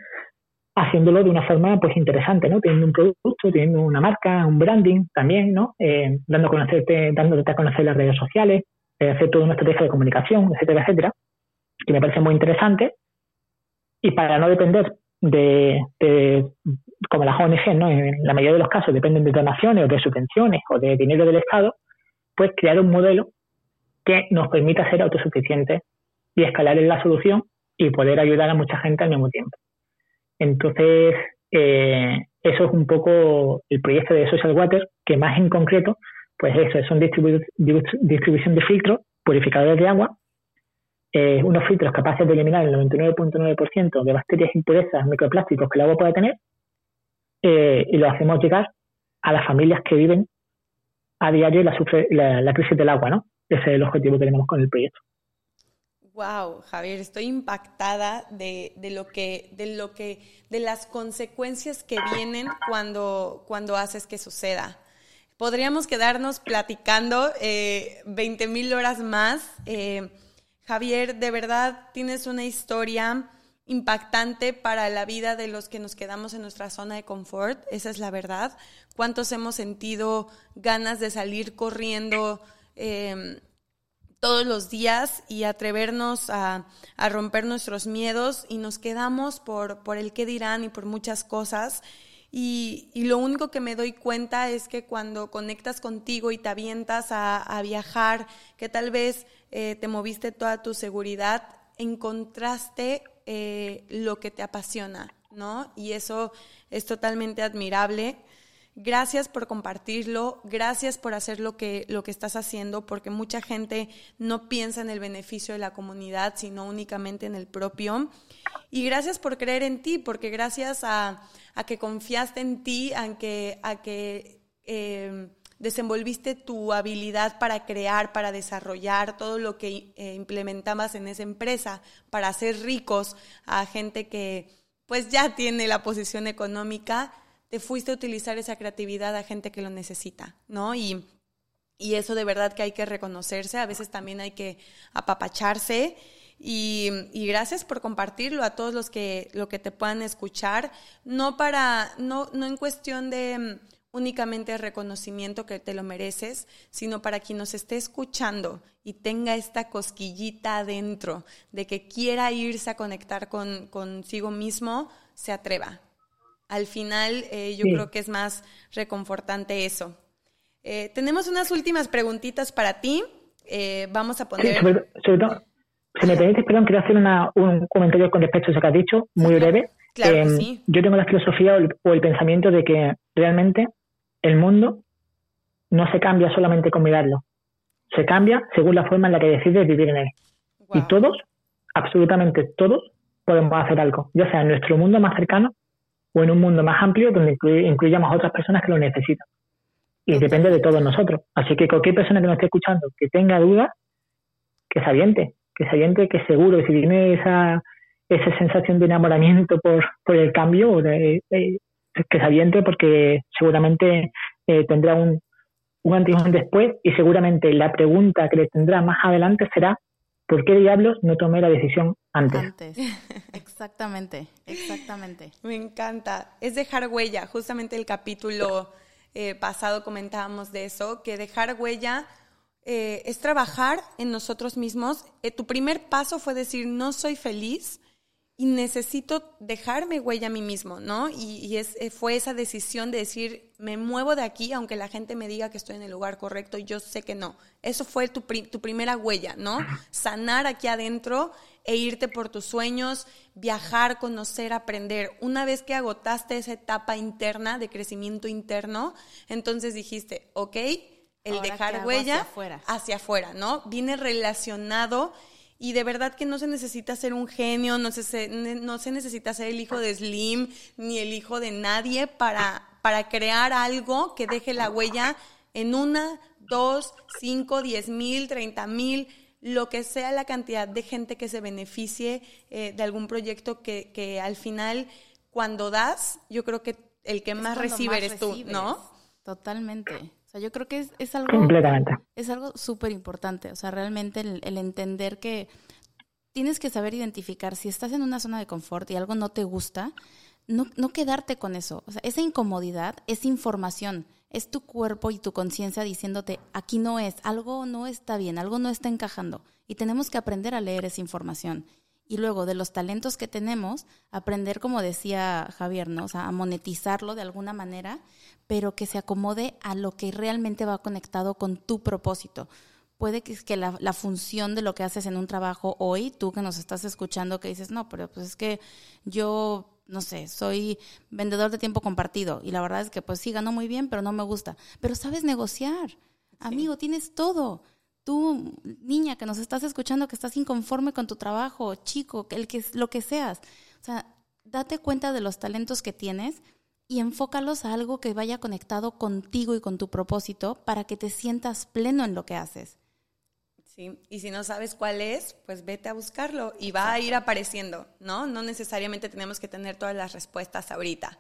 haciéndolo de una forma pues interesante, ¿no? Teniendo un producto, teniendo una marca, un branding también, ¿no? Eh, dando a conocerte, dándote a conocer las redes sociales, eh, hacer toda una estrategia de comunicación, etcétera, etcétera, que me parece muy interesante y para no depender de, como las ONG, ¿no? en la mayoría de los casos dependen de donaciones o de subvenciones o de dinero del Estado, pues crear un modelo que nos permita ser autosuficientes y escalar en la solución y poder ayudar a mucha gente al mismo tiempo. Entonces, eh, eso es un poco el proyecto de Social Water, que más en concreto, pues eso, es una distribución de filtros, purificadores de agua, eh, unos filtros capaces de eliminar el 99.9% de bacterias impurezas, microplásticos que el agua puede tener, eh, y lo hacemos llegar a las familias que viven a diario la, la, la crisis del agua, ¿no? Ese es el objetivo que tenemos con el proyecto. Wow, Javier, estoy impactada de, de, lo que, de lo que, de las consecuencias que vienen cuando, cuando haces que suceda. Podríamos quedarnos platicando eh, 20 mil horas más. Eh, Javier, de verdad tienes una historia impactante para la vida de los que nos quedamos en nuestra zona de confort, esa es la verdad. ¿Cuántos hemos sentido ganas de salir corriendo em, todos los días y atrevernos a, romper nuestros miedos y nos quedamos por, por el qué dirán y por muchas cosas? Y, lo único que me doy cuenta es que cuando conectas contigo y te avientas a, viajar, que tal vez eh, te moviste toda tu seguridad, encontraste eh, lo que te apasiona, ¿no? Y eso es totalmente admirable. Gracias por compartirlo, gracias por hacer lo que, lo que estás haciendo, porque mucha gente no piensa en el beneficio de la comunidad, sino únicamente en el propio. Y gracias por creer en ti, porque gracias a, que confiaste en ti, a que, a que eh, desenvolviste tu habilidad para crear, para desarrollar todo lo que eh, implementabas en esa empresa, para hacer ricos a gente que pues ya tiene la posición económica, te fuiste a utilizar esa creatividad a gente que lo necesita, ¿no? Y, y eso de verdad que hay que reconocerse, a veces también hay que apapacharse. Y, gracias por compartirlo a todos los que, lo que te puedan escuchar, no para, no, no en cuestión de únicamente reconocimiento que te lo mereces, sino para quien nos esté escuchando y tenga esta cosquillita adentro de que quiera irse a conectar con consigo mismo, se atreva. Al final, eh, yo creo que es más reconfortante eso. Eh, tenemos unas últimas preguntitas para ti. Eh, vamos a poner. sobre, todo, si me permites, perdón, quiero hacer un comentario con respecto a eso que has dicho, muy breve. Claro em, sí. Yo tengo la filosofía o el, pensamiento de que realmente el mundo no se cambia solamente con mirarlo, se cambia según la forma en la que decides vivir en él. Y todos, absolutamente todos, podemos hacer algo, ya sea en nuestro mundo más cercano o en un mundo más amplio donde incluyamos a otras personas que lo necesitan. Y depende de todos nosotros. Así que cualquier persona que nos esté escuchando, que tenga dudas, que se aviente, que se aviente, que seguro, si tiene esa, esa sensación de enamoramiento por, por el cambio, de, que se aviente porque seguramente eh, tendrá un, un antes y un después y seguramente la pregunta que le tendrá más adelante será ¿por qué diablos no tomé la decisión antes? Antes, exactamente, exactamente. Me encanta, es dejar huella, justamente el capítulo eh, pasado comentábamos de eso, que dejar huella eh, es trabajar en nosotros mismos. tu primer paso fue decir, no soy feliz, y necesito dejarme huella a mí mismo, ¿no? Y, es, eh, fue esa decisión de decir, me muevo de aquí, aunque la gente me diga que estoy en el lugar correcto, y yo sé que no. Eso fue tu, tu primera huella, ¿no? Sanar aquí adentro e irte por tus sueños, viajar, conocer, aprender. Una vez que agotaste esa etapa interna de crecimiento interno, entonces dijiste, ok, el dejar huella hacia afuera. hacia afuera, ¿no? Viene relacionado y de verdad que no se necesita ser un genio, no se, no se necesita ser el hijo de Slim ni el hijo de nadie para, para crear algo que deje la huella en una, dos, cinco, diez mil, treinta mil, lo que sea la cantidad de gente que se beneficie eh, de algún proyecto que, que, al final, cuando das, yo creo que el que más recibe eres tú, ¿no? Totalmente yo creo que es, es algo... Es algo súper importante. O sea, realmente el, entender que tienes que saber identificar si estás en una zona de confort y algo no te gusta, no, no quedarte con eso. O sea, esa incomodidad es información. Es tu cuerpo y tu conciencia diciéndote, aquí no es, algo no está bien, algo no está encajando. Y tenemos que aprender a leer esa información y luego de los talentos que tenemos, aprender, como decía Javier, ¿no? O sea, a monetizarlo de alguna manera, pero que se acomode a lo que realmente va conectado con tu propósito. Puede que, la, la función de lo que haces en un trabajo hoy, tú que nos estás escuchando, que dices, no, pero pues es que yo no sé, soy vendedor de tiempo compartido y la verdad es que pues sí gano muy bien, pero no me gusta. Pero sabes negociar. Amigo, tienes todo tú, niña que nos estás escuchando, que estás inconforme con tu trabajo, chico, el que, lo que seas. O sea, date cuenta de los talentos que tienes y enfócalos a algo que vaya conectado contigo y con tu propósito para que te sientas pleno en lo que haces. Sí, y si no sabes cuál es, pues vete a buscarlo y va a ir apareciendo, ¿no? No necesariamente tenemos que tener todas las respuestas ahorita.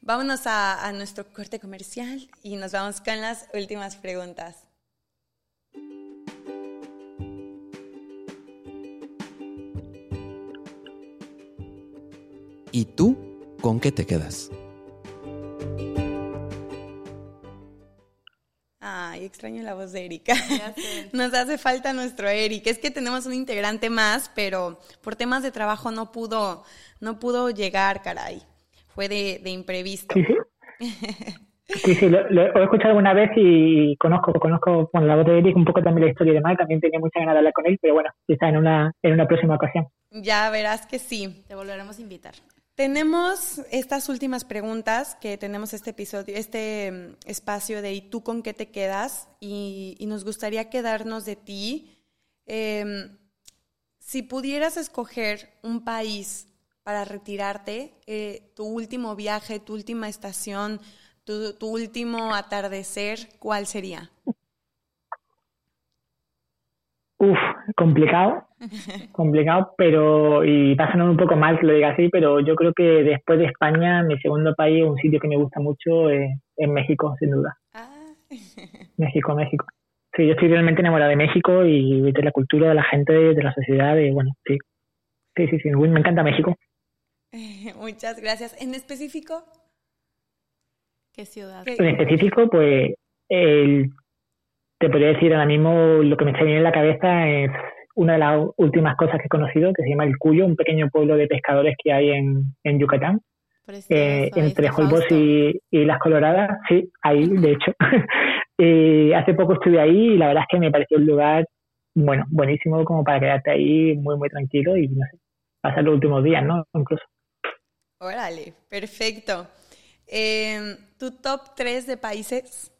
Vámonos a, a nuestro corte comercial y nos vamos con las últimas preguntas. ¿Y tú con qué te quedas? Extraño la voz de Erika. Nos hace falta nuestro Eric. Es que tenemos un integrante más, pero por temas de trabajo no pudo, no pudo llegar, caray. Fue de, imprevisto. Sí, sí. lo, he escuchado alguna vez y conozco, conozco con la voz de Eric un poco también la historia de Mike, también tenía mucha ganas de hablar con él, pero bueno, quizá en una, en una próxima ocasión. Ya verás que sí. Te volveremos a invitar. Tenemos estas últimas preguntas que tenemos este episodio, este mm, espacio de ¿y tú con qué te quedas? Y, nos gustaría quedarnos de ti. Em, si pudieras escoger un país para retirarte, eh, tu último viaje, tu última estación, tu, tu último atardecer, ¿cuál sería? Uf, complicado, complicado, pero, y pasando un poco mal que lo diga así, pero yo creo que después de España, mi segundo país, un sitio que me gusta mucho es, México, sin duda. Ah. México, México. Sí, yo estoy realmente enamorada de México y de la cultura, de la gente, de la sociedad, y bueno, sí. Sí, sí, sí, me encanta México. Muchas gracias. ¿En específico? ¿Qué ciudad? En específico, pues, el, te podría decir ahora mismo lo que me está viendo en la cabeza es una de las últimas cosas que he conocido, que se llama El Cuyo, un pequeño pueblo de pescadores que hay en, en Yucatán. Eh, entre Holbox y, y, Las Coloradas, sí, ahí, de hecho. y hace poco estuve ahí y la verdad es que me pareció un lugar, bueno, buenísimo como para quedarte ahí muy, muy tranquilo y, no sé, pasar los últimos días, ¿no? Incluso. Órale, perfecto. Eh, ¿Tu top 3 de países?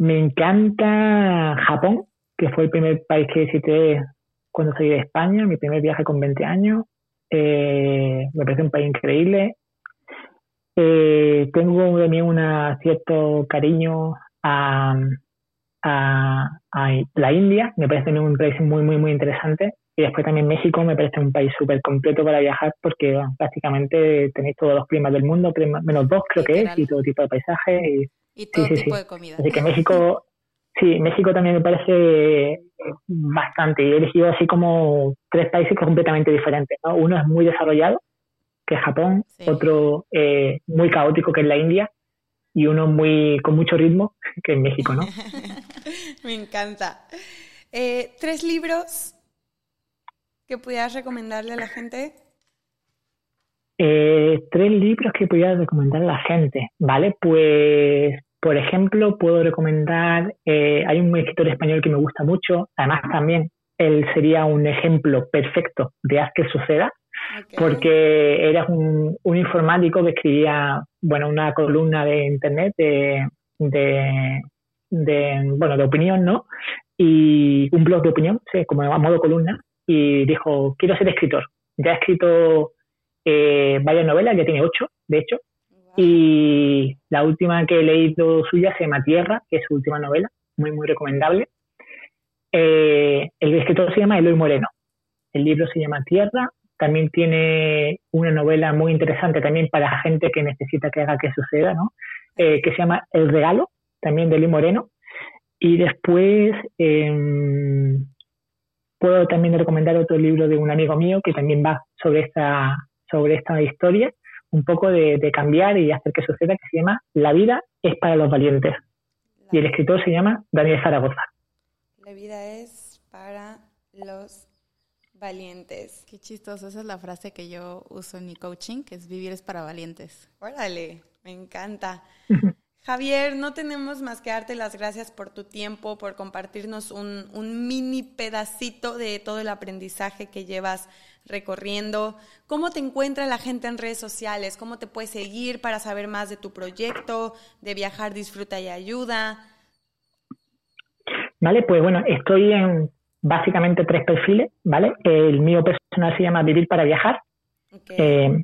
Me encanta Japón, que fue el primer país que visité cuando salí de España, mi primer viaje con 20 años. Eh, me parece un país increíble. Eh, tengo también un cierto cariño a, a, la India, me parece un país muy, muy, muy interesante. Y después también México me parece un país súper completo para viajar porque prácticamente tenéis todos los climas del mundo, menos dos creo que es, y todo tipo de paisajes. Y, todo tipo de comida. Así que México, sí, México también me parece bastante. Y he elegido así como tres países completamente diferentes. Uno es muy desarrollado, que es Japón, otro eh, muy caótico, que es la India, y uno muy con mucho ritmo, que es México, ¿no? me encanta. Eh, ¿Tres libros que pudieras recomendarle a la gente? Eh, tres libros que pudiera recomendar a la gente, ¿vale? Pues, por ejemplo, puedo recomendar, eh, hay un escritor español que me gusta mucho, además también él sería un ejemplo perfecto de haz que suceda, porque era un, informático que escribía, bueno, una columna de internet de, de, de, bueno, de opinión, ¿no? Y un blog de opinión, sí, como a modo columna, y dijo, quiero ser escritor. Ya ha escrito eh, varias novelas, ya tiene ocho, de hecho, y la última que he leído suya se llama Tierra, que es su última novela, muy, muy recomendable. Eh, el escritor se llama Eloy Moreno. El libro se llama Tierra. También tiene una novela muy interesante también para gente que necesita que haga que suceda, ¿no? Eh, que se llama El Regalo, también de Eloy Moreno. Y después, eh, Puedo también recomendar otro libro de un amigo mío que también va sobre esta, sobre esta historia, un poco de, cambiar y hacer que suceda, que se llama La vida es para los valientes. y el escritor se llama Daniel Zaragoza. La vida es para los valientes. Qué chistoso, esa es la frase que yo uso en mi coaching, que es vivir es para valientes. Órale, me encanta. Javier, no tenemos más que darte las gracias por tu tiempo, por compartirnos un, mini pedacito de todo el aprendizaje que llevas recorriendo. ¿Cómo te encuentra la gente en redes sociales? ¿Cómo te puedes seguir para saber más de tu proyecto, de viajar, disfruta y ayuda? Vale, pues bueno, estoy en básicamente tres perfiles, ¿vale? El mío personal se llama Vivir para Viajar. Eh,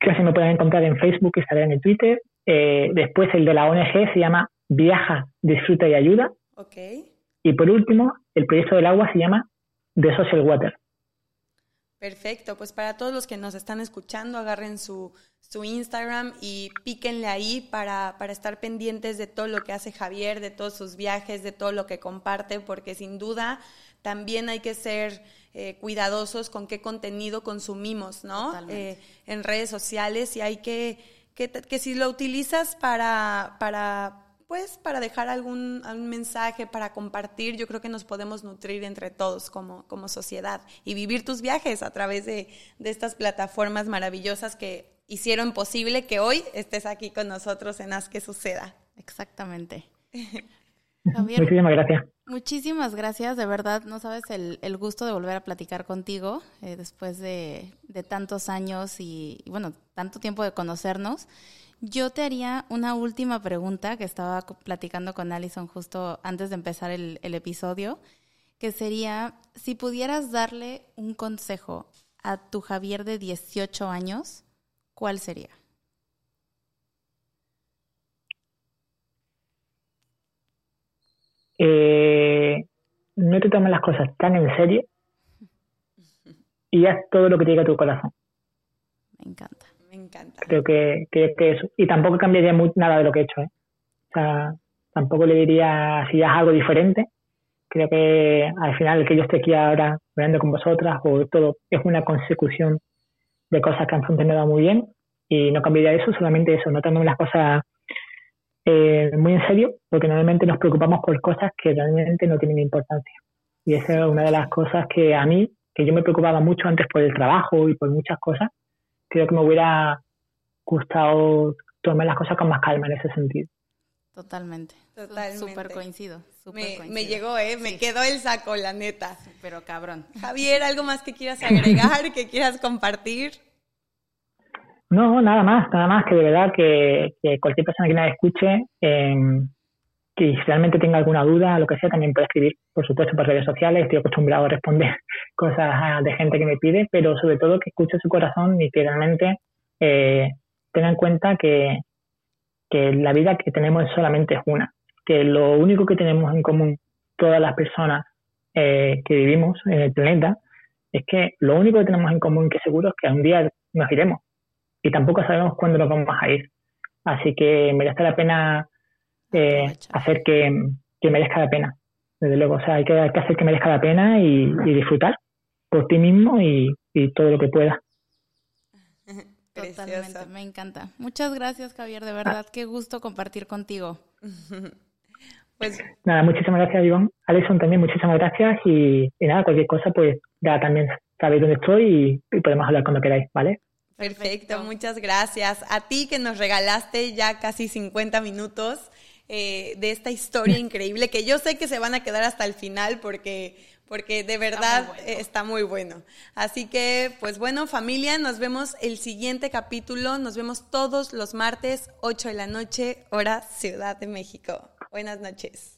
que se me pueden encontrar en Facebook, Instagram y Twitter. Eh, después el de la ONG se llama Viaja, Disfruta y Ayuda. Y por último, el proyecto del agua se llama The Social Water. Perfecto, pues para todos los que nos están escuchando, agarren su, su Instagram y píquenle ahí para, para, estar pendientes de todo lo que hace Javier, de todos sus viajes, de todo lo que comparte, porque sin duda también hay que ser eh, cuidadosos con qué contenido consumimos, ¿no? Eh, en redes sociales y hay que que, si lo utilizas para, para, pues, para dejar algún, mensaje, para compartir, yo creo que nos podemos nutrir entre todos como, como sociedad y vivir tus viajes a través de, de estas plataformas maravillosas que hicieron posible que hoy estés aquí con nosotros en Haz que Suceda. Exactamente. Muchísimas gracias. Muchísimas gracias, de verdad, no sabes el, el gusto de volver a platicar contigo eh, después de, de, tantos años y, y, bueno, tanto tiempo de conocernos. Yo te haría una última pregunta que estaba platicando con Alison justo antes de empezar el, el episodio, que sería, si pudieras darle un consejo a tu Javier de 18 años, ¿cuál sería? Eh, no te tomes las cosas tan en serio y haz todo lo que te diga tu corazón. Me encanta. Me encanta. Creo que, que, que eso. Y tampoco cambiaría muy, nada de lo que he hecho. ¿eh? O sea, tampoco le diría si haz algo diferente. Creo que al final el que yo esté aquí ahora hablando con vosotras o todo es una consecución de cosas que han funcionado muy bien y no cambiaría eso, solamente eso, no tomemos las cosas eh, muy en serio, porque normalmente nos preocupamos por cosas que realmente no tienen importancia. Y esa es una de las cosas que a mí, que yo me preocupaba mucho antes por el trabajo y por muchas cosas, creo que me hubiera gustado tomar las cosas con más calma en ese sentido. Totalmente. Totalmente. Súper coincido. Super me, coincido. me, llegó, ¿eh? Me sí. quedó el saco, la neta. Pero cabrón. Javier, ¿algo más que quieras agregar, que quieras compartir? No, nada más, nada más que de verdad que, que cualquier persona que me escuche, eh, que realmente tenga alguna duda, lo que sea, también puede escribir, por supuesto, por redes sociales. Estoy acostumbrado a responder cosas de gente que me pide, pero sobre todo que escuche su corazón y que realmente eh, tenga en cuenta que, que la vida que tenemos solamente es una, que lo único que tenemos en común todas las personas eh, que vivimos en el planeta es que lo único que tenemos en común que seguro es que un día nos iremos y tampoco sabemos cuándo nos vamos a ir. Así que merece la pena eh, hacer que, que, merezca la pena. Desde luego, o sea, hay que, hay que hacer que merezca la pena y, y disfrutar por ti mismo y, y todo lo que puedas. Totalmente, me encanta. Muchas gracias, Javier, de verdad, ah. qué gusto compartir contigo. pues... Nada, muchísimas gracias, Iván. Alison también, muchísimas gracias y, y, nada, cualquier cosa, pues ya también sabéis dónde estoy y, y podemos hablar cuando queráis, ¿vale? Perfecto, Perfecto, muchas gracias. A ti que nos regalaste ya casi 50 minutos eh, de esta historia increíble, que yo sé que se van a quedar hasta el final porque porque de verdad está muy, bueno. está muy, bueno. Así que, pues bueno, familia, nos vemos el siguiente capítulo. Nos vemos todos los martes, 8 de la noche, hora Ciudad de México. Buenas noches.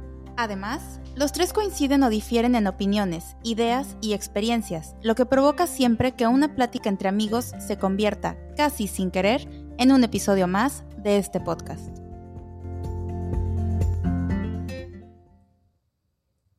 Además, los tres coinciden o difieren en opiniones, ideas y experiencias, lo que provoca siempre que una plática entre amigos se convierta, casi sin querer, en un episodio más de este podcast.